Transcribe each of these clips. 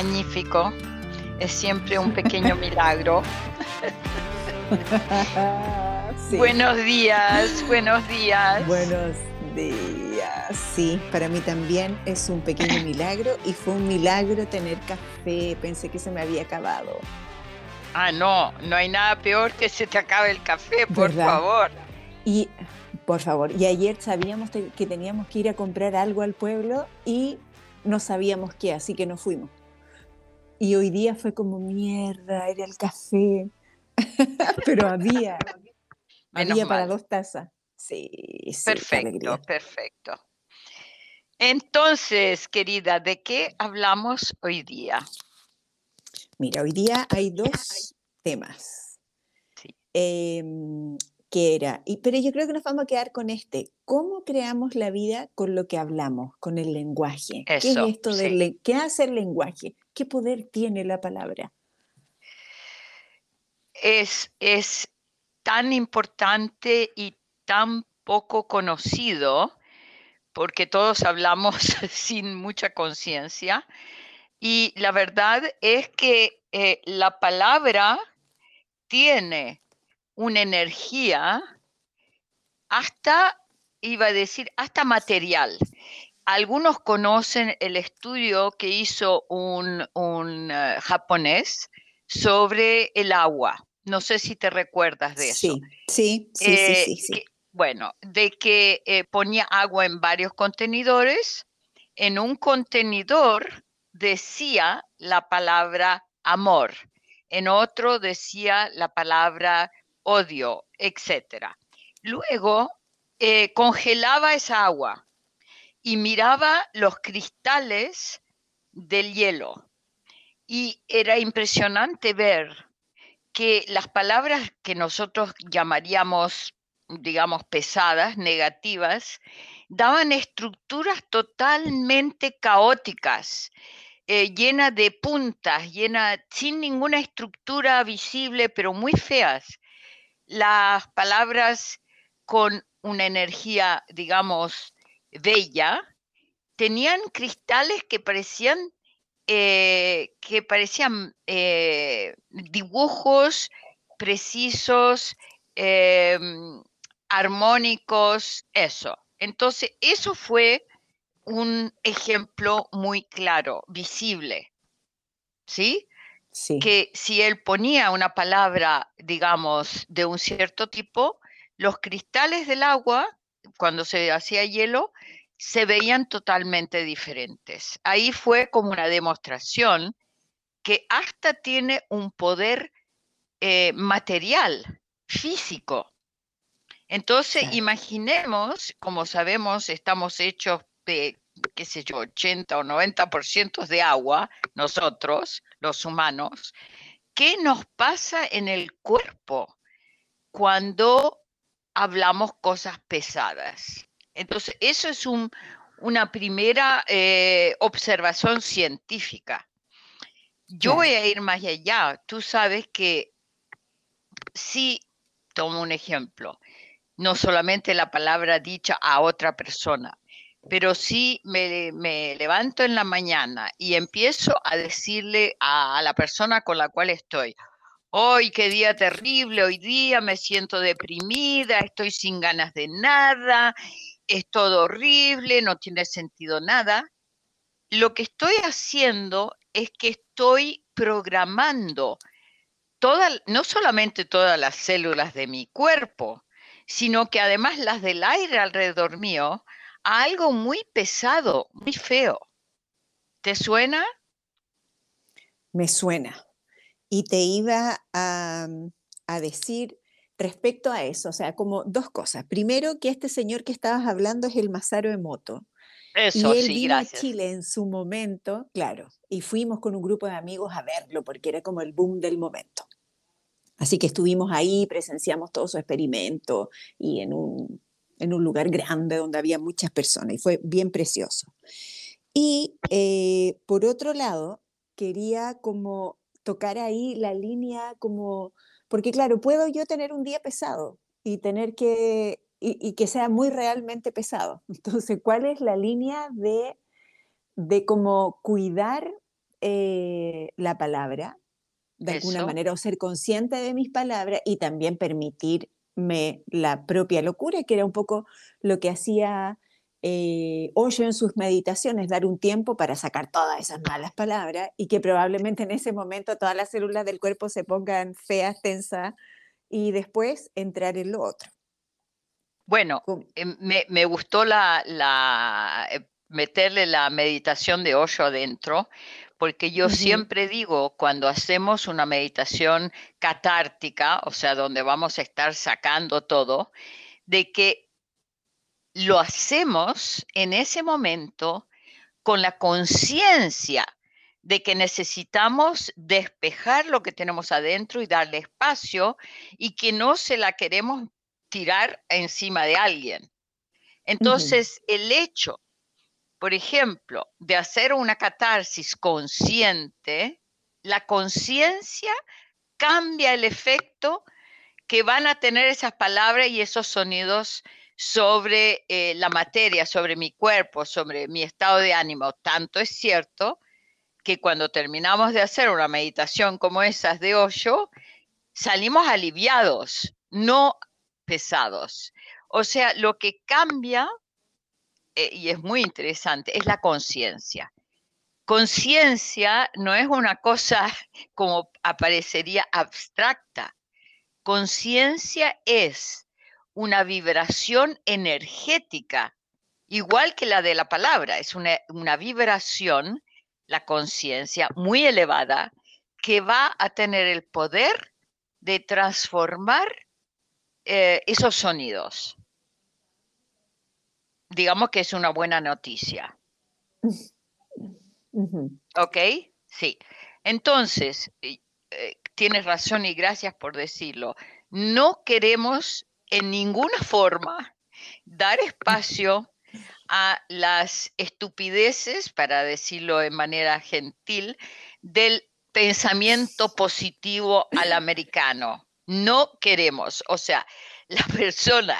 magnífico. Es siempre un pequeño milagro. Buenos días, buenos días. Buenos días. Sí, para mí también es un pequeño milagro y fue un milagro tener café. Pensé que se me había acabado. Ah, no, no hay nada peor que se te acabe el café, por favor. Y por favor, y ayer sabíamos que teníamos que ir a comprar algo al pueblo y no sabíamos qué, así que no fuimos. Y hoy día fue como mierda, era el café, pero había, había para dos tazas. Sí, sí perfecto, perfecto. Entonces, querida, ¿de qué hablamos hoy día? Mira, hoy día hay dos temas. Sí. Em, que era, y, pero yo creo que nos vamos a quedar con este, ¿cómo creamos la vida con lo que hablamos, con el lenguaje? ¿Qué es esto del qué hace el lenguaje? ¿Qué poder tiene la palabra? Es, es tan importante y tan poco conocido, porque todos hablamos sin mucha conciencia, y la verdad es que eh, la palabra tiene una energía hasta, iba a decir, hasta material. Algunos conocen el estudio que hizo un, eh, japonés sobre el agua. No sé si te recuerdas de eso. Sí, sí, sí, sí, eh, sí, bueno, de que eh, ponía agua en varios contenedores. En un contenedor decía la palabra amor, en otro decía la palabra odio, etc. Luego eh, congelaba esa agua y miraba los cristales del hielo. Y era impresionante ver que las palabras que nosotros llamaríamos, digamos, pesadas, negativas, daban estructuras totalmente caóticas, eh, llenas de puntas, llenas, sin ninguna estructura visible, pero muy feas las palabras con una energía, digamos, bella, tenían cristales que parecían, eh, que parecían eh, dibujos precisos, em, armónicos, eso. Entonces, eso fue un ejemplo muy claro, visible. ¿Sí? Que si él ponía una palabra, digamos, de un cierto tipo, los cristales del agua, cuando se hacía hielo, se veían totalmente diferentes. Ahí fue como una demostración que hasta tiene un poder eh, material, físico. Entonces, imaginemos, como sabemos, estamos hechos de qué sé yo, 80 o 90% de agua, nosotros, los humanos, ¿qué nos pasa en el cuerpo cuando hablamos cosas pesadas? Entonces, eso es una primera eh, observación científica. Yo voy a ir más allá. Tú sabes que si, tomo un ejemplo, no solamente la palabra dicha a otra persona, pero si me, levanto en la mañana y empiezo a decirle a, la persona con la cual estoy, hoy qué día terrible, hoy día me siento deprimida, estoy sin ganas de nada, es todo horrible, no tiene sentido nada, lo que estoy haciendo es que estoy programando no solamente todas las células de mi cuerpo, sino que además las del aire alrededor mío, algo muy pesado, muy feo. ¿Te suena? Me suena. Y te iba a, decir respecto a eso, o sea, como dos cosas. Primero, que este señor que estabas hablando es el Mazaro Emoto. Eso, y él sí, vino a Chile en su momento, claro, y fuimos con un grupo de amigos a verlo porque era como el boom del momento. Así que estuvimos ahí, presenciamos todo su experimento y en un en un lugar grande donde había muchas personas y fue bien precioso. Y eh, por otro lado, quería como tocar ahí la línea como, porque claro, puedo yo tener un día pesado y tener que, y, que sea muy realmente pesado. Entonces, ¿cuál es la línea de, de como cuidar eh, la palabra, de alguna manera, o ser consciente de mis palabras y también permitirme la propia locura, que era un poco lo que hacía eh, Osho en sus meditaciones, dar un tiempo para sacar todas esas malas palabras y que probablemente en ese momento todas las células del cuerpo se pongan feas, tensas y después entrar en lo otro. Bueno, eh, me, gustó la, la, eh, meterle la meditación de Osho adentro, porque yo siempre digo, cuando hacemos una meditación catártica, o sea, donde vamos a estar sacando todo, de que lo hacemos en ese momento con la conciencia de que necesitamos despejar lo que tenemos adentro y darle espacio y que no se la queremos tirar encima de alguien. Entonces, el hecho, por ejemplo, de hacer una catarsis consciente, la conciencia cambia el efecto que van a tener esas palabras y esos sonidos sobre eh, la materia, sobre mi cuerpo, sobre mi estado de ánimo. Tanto es cierto que cuando terminamos de hacer una meditación como esas de Osho, salimos aliviados, no pesados. O sea, lo que cambia, y es muy interesante, es la conciencia. Conciencia no es una cosa como aparecería abstracta. Conciencia es una vibración energética, igual que la de la palabra, es una, vibración, la conciencia muy elevada, que va a tener el poder de transformar eh, esos sonidos. Digamos que es una buena noticia. ¿Ok? Sí. Entonces, eh, tienes razón y gracias por decirlo. No queremos en ninguna forma dar espacio a las estupideces, para decirlo de manera gentil, del pensamiento positivo al americano. No queremos, o sea, la persona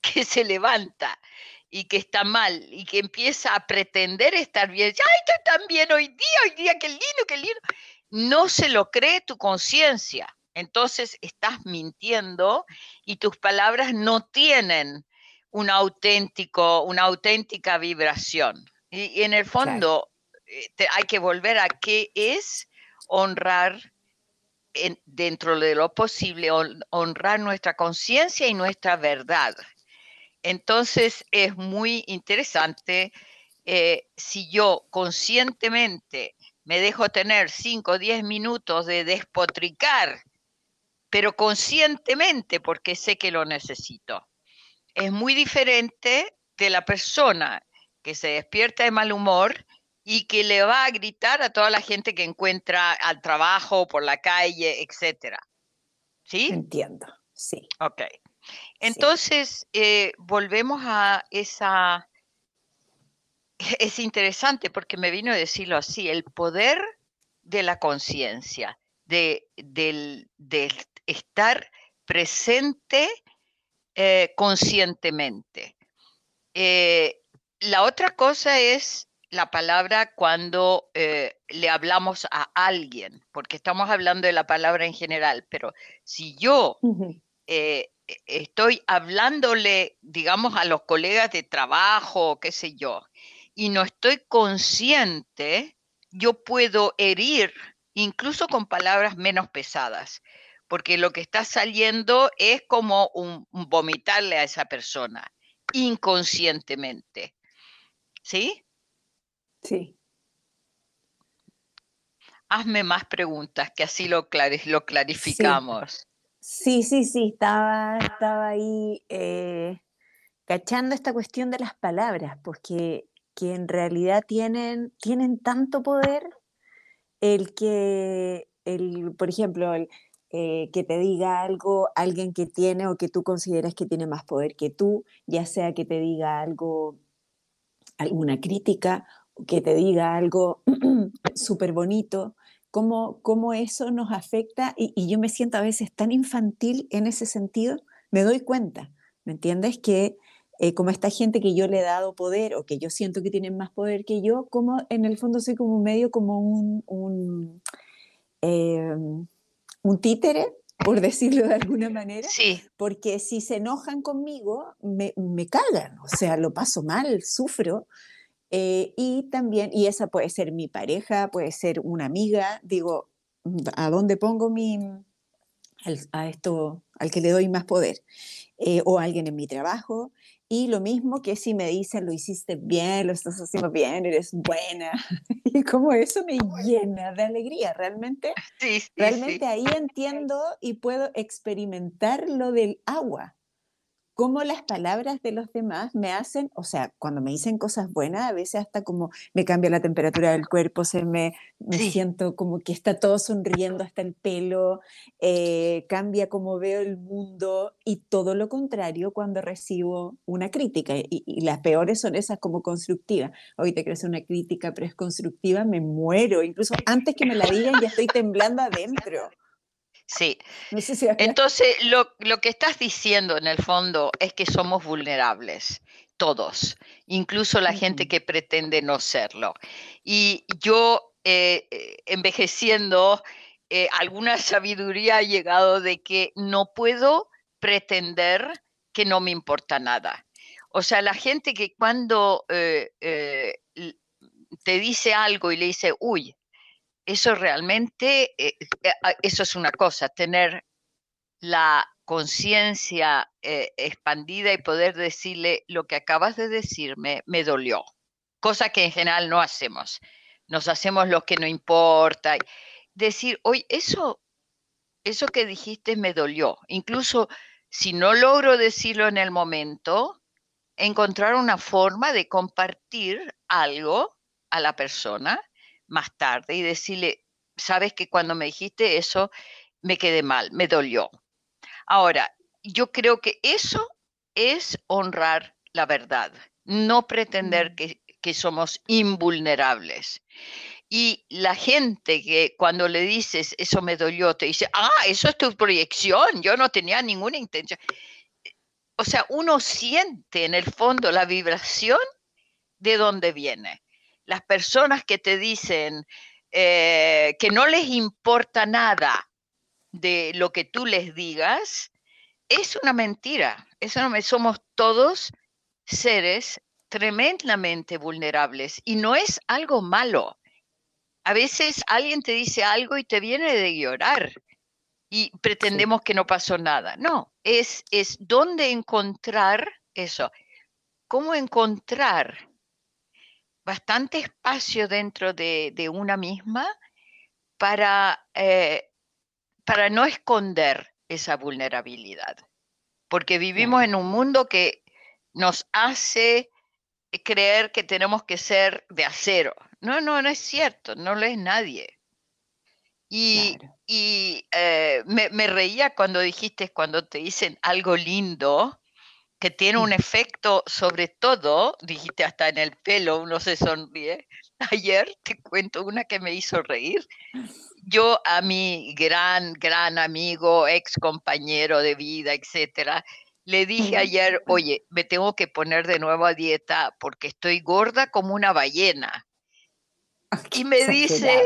que se levanta y que está mal y que empieza a pretender estar bien, ¡ay, estoy tan bien hoy día, hoy día, qué lindo, qué lindo! No se lo cree tu conciencia entonces estás mintiendo y tus palabras no tienen un auténtico, una auténtica vibración. Y, en el fondo eh, hay que volver a qué es honrar dentro de lo posible, honrar nuestra conciencia y nuestra verdad. Entonces es muy interesante eh, si yo conscientemente me dejo tener 5 o 10 minutos de despotricar pero conscientemente porque sé que lo necesito. Es muy diferente de la persona que se despierta de mal humor y que le va a gritar a toda la gente que encuentra al trabajo, por la calle, etcétera. ¿Sí? Entiendo, sí. Ok. Entonces, eh, volvemos a esa... Es interesante porque me vino a decirlo así, el poder de la conciencia, de, del, estar presente eh, conscientemente. Eh, la otra cosa es la palabra cuando eh, le hablamos a alguien, porque estamos hablando de la palabra en general, pero si yo estoy hablándole, digamos, a los colegas de trabajo, qué sé yo, y no estoy consciente, yo puedo herir incluso con palabras menos pesadas porque lo que está saliendo es como un, vomitarle a esa persona inconscientemente. ¿Sí? Sí. Hazme más preguntas, que así lo, lo clarificamos. Sí. Sí, sí, estaba, estaba ahí eh, cachando esta cuestión de las palabras, porque que en realidad tienen, tienen tanto poder el que, el, por ejemplo, el, eh, que te diga algo alguien que tiene o que tú consideras que tiene más poder que tú, ya sea que te diga algo, alguna crítica, que te diga algo súper bonito, cómo, cómo, eso nos afecta y, yo me siento a veces tan infantil en ese sentido, me doy cuenta, ¿me entiendes? Que eh, como esta gente que yo le he dado poder o que yo siento que tienen más poder que yo, como en el fondo soy como medio como un, un, em, un títere por decirlo de alguna manera, sí. porque si se enojan conmigo, me, me cagan, o sea, lo paso mal, sufro, eh, y también, y esa puede ser mi pareja, puede ser una amiga, digo, ¿a dónde pongo mi, a esto, al que le doy más poder? Eh, o alguien en mi trabajo, y lo mismo que si me dicen, lo hiciste bien, lo estás haciendo bien, eres buena. Y como eso me llena de alegría. Realmente, sí, sí, realmente ahí entiendo y puedo experimentar lo del agua cómo las palabras de los demás me hacen, o sea, cuando me dicen cosas buenas, a veces hasta como me cambia la temperatura del cuerpo, se me, me siento como que está todo sonriendo hasta el pelo, eh, cambia como veo el mundo y todo lo contrario cuando recibo una crítica y, las peores son esas como constructivas. Hoy te crees una crítica, pero es constructiva, me muero, incluso antes que me la digan ya estoy temblando adentro. Sí. Entonces, lo, que estás diciendo en el fondo es que somos vulnerables, todos, incluso la gente que pretende no serlo. Y yo, eh, eh, envejeciendo, eh, alguna sabiduría ha llegado de que no puedo pretender que no me importa nada. O sea, la gente que cuando te dice algo y le dice, uy, eso realmente, eh, eh, ah, eso es una cosa, tener la conciencia eh, expandida y poder decirle lo que acabas de decirme me dolió, cosa que en general no hacemos. Nos hacemos lo que no importa. Decir, oye, eso, eso que dijiste me dolió. Incluso si no logro decirlo en el momento, encontrar una forma de compartir algo a la persona más tarde y decirle, sabes que cuando me dijiste eso, me quedé mal, me dolió. Ahora, yo creo que eso es honrar la verdad, no pretender mm. que, que somos invulnerables. Y la gente que cuando le dices, eso me dolió, te dice, ah, eso es tu proyección, yo no tenía ninguna intención. O sea, uno siente en el fondo la vibración de dónde viene las personas que te dicen eh, que no les importa nada de lo que tú les digas, es una mentira. Eso no somos todos seres tremendamente vulnerables y no es algo malo. A veces alguien te dice algo y te viene de llorar y pretendemos que no pasó nada. No, es, es dónde encontrar eso. ¿Cómo encontrar bastante espacio dentro de, una misma para, eh, para no esconder esa vulnerabilidad. Porque vivimos en un mundo que nos hace creer que tenemos que ser de acero. No, no, no es cierto, no lo es nadie. Y, eh, me, me, reía cuando dijiste, cuando te dicen algo lindo, que tiene un efecto sobre todo, dijiste hasta en el pelo, uno se sonríe. Ayer te cuento una que me hizo reír. Yo a mi gran, gran amigo, ex compañero de vida, etcétera, le dije ayer, oye, me tengo que poner de nuevo a dieta porque estoy gorda como una ballena. Y me dice,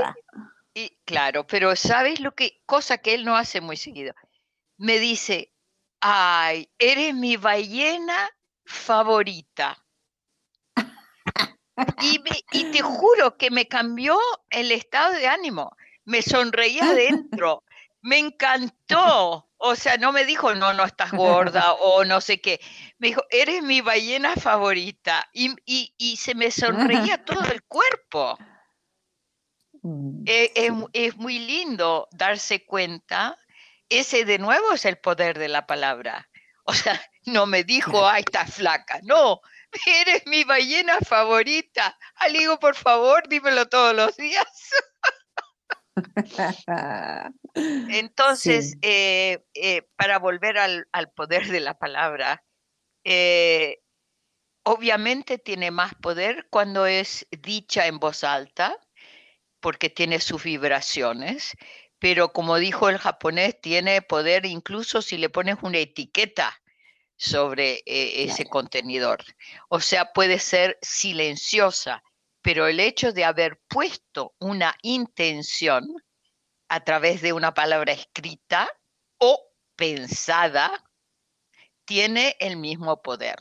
y claro, pero ¿sabes lo que, cosa que él no hace muy seguido? Me dice, Ay, eres mi ballena favorita. Y, te juro que me cambió el estado de ánimo. Me sonreía adentro. Me encantó. O sea, no me dijo, no, no estás gorda o no sé qué. Me dijo, eres mi ballena favorita. Y, y, se me sonreía todo el cuerpo. Mm, e, es, es, muy lindo darse cuenta ese de nuevo es el poder de la palabra. O sea, no me dijo, ay, estás flaca. No, eres mi ballena favorita. Aligo, por favor, dímelo todos los días. Entonces, eh, eh, para volver al, poder de la palabra, eh, obviamente tiene más poder cuando es dicha en voz alta, porque tiene sus vibraciones, pero como dijo el japonés, tiene poder incluso si le pones una etiqueta sobre eh, ese contenedor. O sea, puede ser silenciosa, pero el hecho de haber puesto una intención a través de una palabra escrita o pensada tiene el mismo poder.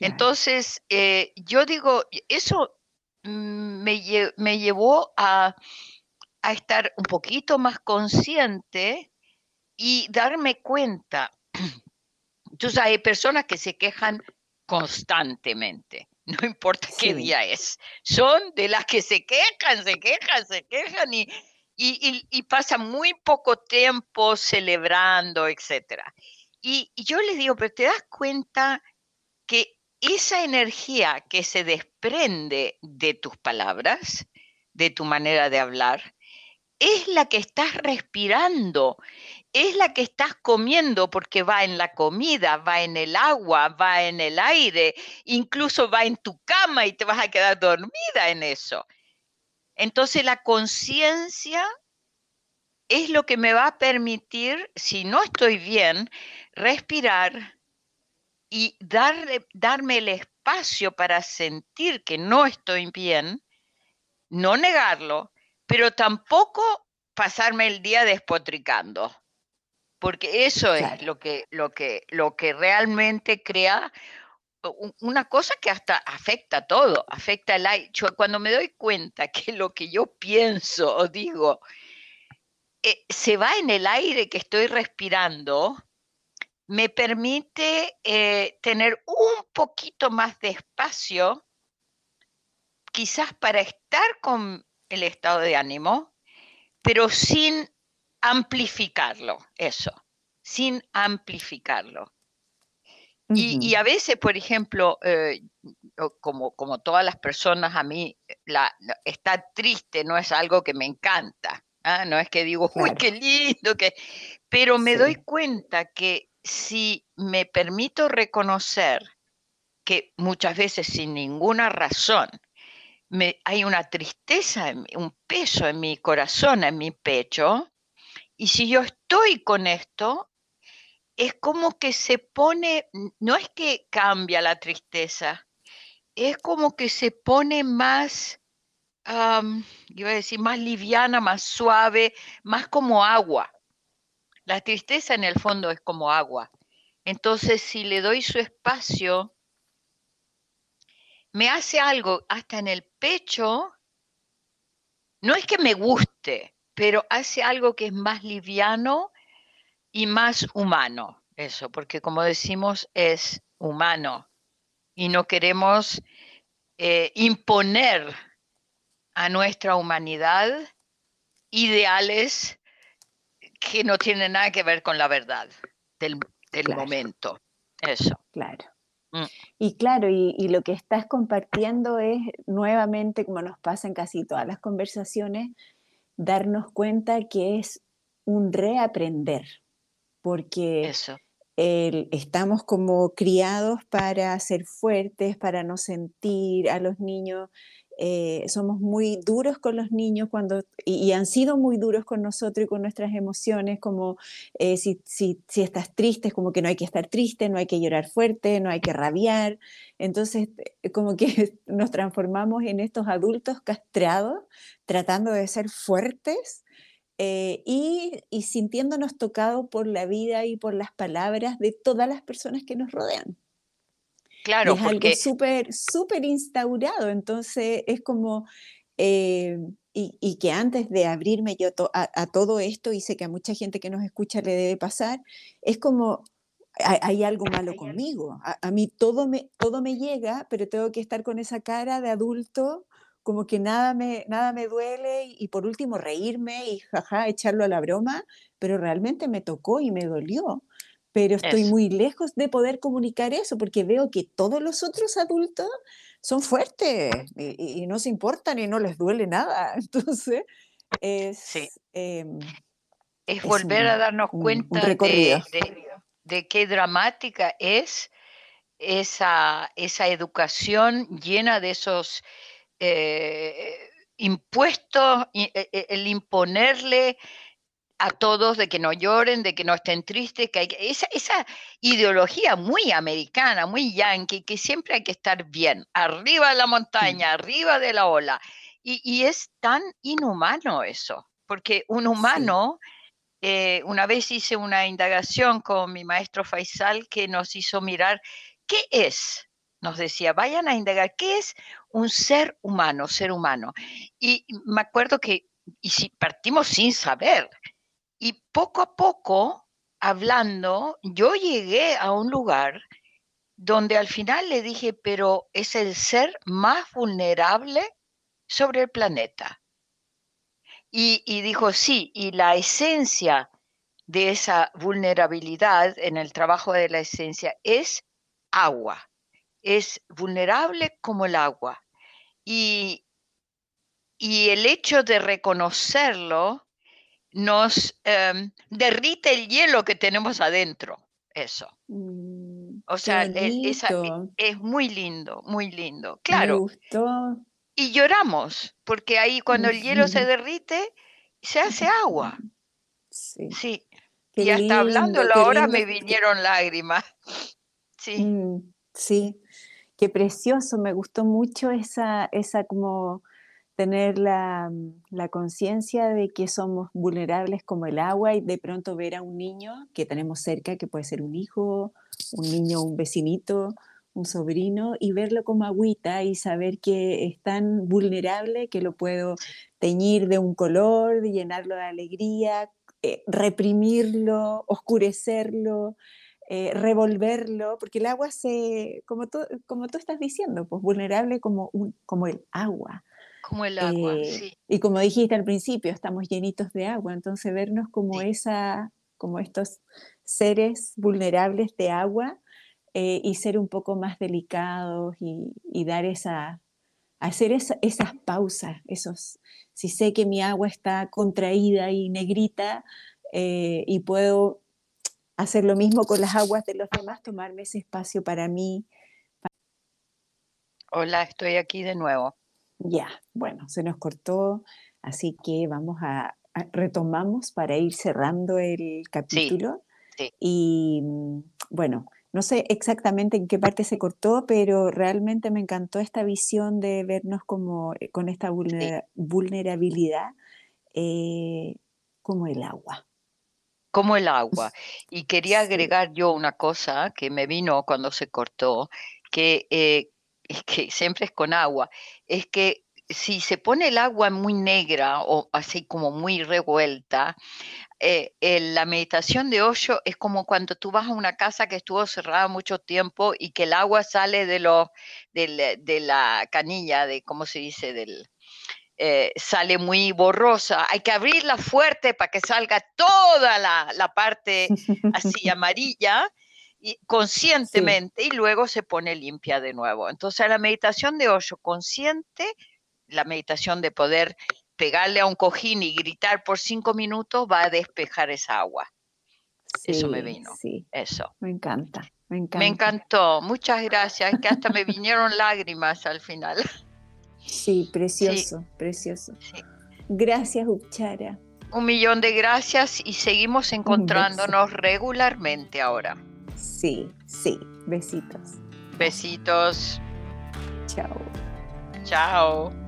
Entonces, eh, yo digo, eso mm, me, llevó a, a, estar un poquito más consciente y darme cuenta. Entonces, hay personas que se quejan constantemente, no importa qué día es. Son de las que se quejan, se quejan, se quejan y, y, y, pasan muy poco tiempo celebrando, etc. Y, y yo les digo, pero te das cuenta que esa energía que se desprende de tus palabras, de tu manera de hablar, es la que estás respirando, es la que estás comiendo porque va en la comida, va en el agua, va en el aire, incluso va en tu cama y te vas a quedar dormida en eso. Entonces la conciencia es lo que me va a permitir, si no estoy bien, respirar, y darle, darme el espacio para sentir que no estoy bien, no negarlo, pero tampoco pasarme el día despotricando, porque eso es lo que, lo, que, lo que realmente crea una cosa que hasta afecta todo, afecta el aire. Cuando me doy cuenta que lo que yo pienso o digo eh, se va en el aire que estoy respirando, me permite eh, tener un poquito más de espacio, quizás para estar con el estado de ánimo, pero sin amplificarlo, eso, sin amplificarlo. y, a veces, por ejemplo, eh, como, como todas las personas, a mí la, estar triste no es algo que me encanta. ¿ah? No es que digo, uy, qué lindo, que... pero me doy cuenta que si me permito reconocer que muchas veces sin ninguna razón hay una tristeza, un peso en mi corazón, en mi pecho, y si yo estoy con esto, es como que se pone, no es que cambia la tristeza, es como que se pone más, iba a decir, más liviana, más suave, más como agua. La tristeza en el fondo es como agua. Entonces, si le doy su espacio, me hace algo hasta en el pecho, no es que me guste, pero hace algo que es más liviano y más humano, eso, porque como decimos, es humano y no queremos eh, imponer a nuestra humanidad ideales que no tiene nada que ver con la verdad del, momento. Eso. Claro. Mm. Y claro, y, lo que estás compartiendo es nuevamente, como nos pasa en casi todas las conversaciones, darnos cuenta que es un reaprender, porque Eso. estamos como criados para ser fuertes, para no sentir a los niños eh, somos muy duros con los niños cuando, y, han sido muy duros con nosotros y con nuestras emociones, como eh, si, si, si, estás triste, es como que no hay que estar triste, no hay que llorar fuerte, no hay que rabiar. Entonces, eh, como que nos transformamos en estos adultos castrados, tratando de ser fuertes. y, y sintiéndonos tocados por la vida y por las palabras de todas las personas que nos rodean. Claro, es algo súper, súper instaurado. Entonces es como, eh, y, que antes de abrirme yo a, todo esto, y sé que a mucha gente que nos escucha le debe pasar, es como, hay, algo malo conmigo. A, mí todo me, todo me llega, pero tengo que estar con esa cara de adulto, como que nada me, nada me duele, y, por último reírme y jaja, echarlo a la broma, pero realmente me tocó y me dolió pero estoy muy lejos de poder comunicar eso porque veo que todos los otros adultos son fuertes y, no se importan y no les duele nada. Entonces, es, em, es volver a darnos cuenta de, qué dramática es esa, esa educación llena de esos eh, impuestos, e, e, el imponerle a todos de que no lloren, de que no estén tristes, que hay esa, esa ideología muy americana, muy yankee, que siempre hay que estar bien, arriba de la montaña, arriba de la ola. Y, es tan inhumano eso, porque un humano, eh, una vez hice una indagación con mi maestro Faisal que nos hizo mirar, ¿qué es? Nos decía, vayan a indagar, ¿qué es un ser humano, ser humano? Y me acuerdo que y si partimos sin saber, y poco a poco, hablando, yo llegué a un lugar donde al final le dije, pero es el ser más vulnerable sobre el planeta. Y, dijo, sí, y la esencia de esa vulnerabilidad en el trabajo de la esencia es agua, es vulnerable como el agua. Y, y el hecho de reconocerlo nos em, derrite el hielo que tenemos adentro, eso. Mm, o sea, e, es, muy lindo, muy lindo. Claro. Y lloramos, porque ahí cuando el hielo se derrite, se hace agua. Sí. sí. y hasta hablando ahora me vinieron lágrimas. Sí. Mm, sí, qué precioso, me gustó mucho esa, esa como tener la, conciencia de que somos vulnerables como el agua y de pronto ver a un niño que tenemos cerca, que puede ser un hijo, un niño, un vecinito, un sobrino, y verlo como agüita y saber que es tan vulnerable que lo puedo teñir de un color, llenarlo de alegría, eh, reprimirlo, oscurecerlo. Eh, revolverlo, porque el agua se, como tú, como tú estás diciendo, pues vulnerable como, un, como el agua. Como el agua, eh, sí. Y como dijiste al principio, estamos llenitos de agua, entonces vernos como esa, como estos seres vulnerables de agua eh, y ser un poco más delicados y, dar esa, hacer esas pausas, esos, si sé que mi agua está contraída y negrita eh, y puedo hacer lo mismo con las aguas de los demás, tomarme ese espacio para mí. Hola, estoy aquí de nuevo. Ya, bueno, se nos cortó, así que vamos a, retomamos para ir cerrando el capítulo. Y mm, bueno, no sé exactamente en qué parte se cortó, pero realmente me encantó esta visión de vernos como eh, con esta vulnerabilidad eh, como el agua. Como el agua. Y quería agregar yo una cosa que me vino cuando se cortó, que eh, es que siempre es con agua, es que si se pone el agua muy negra o así como muy revuelta, eh, la meditación de hoyo es como cuando tú vas a una casa que estuvo cerrada mucho tiempo y que el agua sale de, lo, de, la canilla, de cómo se dice, del, eh, sale muy borrosa. Hay que abrirla fuerte para que salga toda la, la parte así amarilla conscientemente y luego se pone limpia de nuevo. Entonces la meditación de Osho consciente, la meditación de poder pegarle a un cojín y gritar por cinco minutos va a despejar esa agua. Eso me vino. Sí. Eso. Me encanta, me encanta. Me encantó. Muchas gracias. que hasta me vinieron lágrimas al final. Sí, precioso, precioso. Gracias, Uchara. Un millón de gracias y seguimos encontrándonos regularmente ahora. Sí, sí. Besitos. Besitos. Chao. Chao.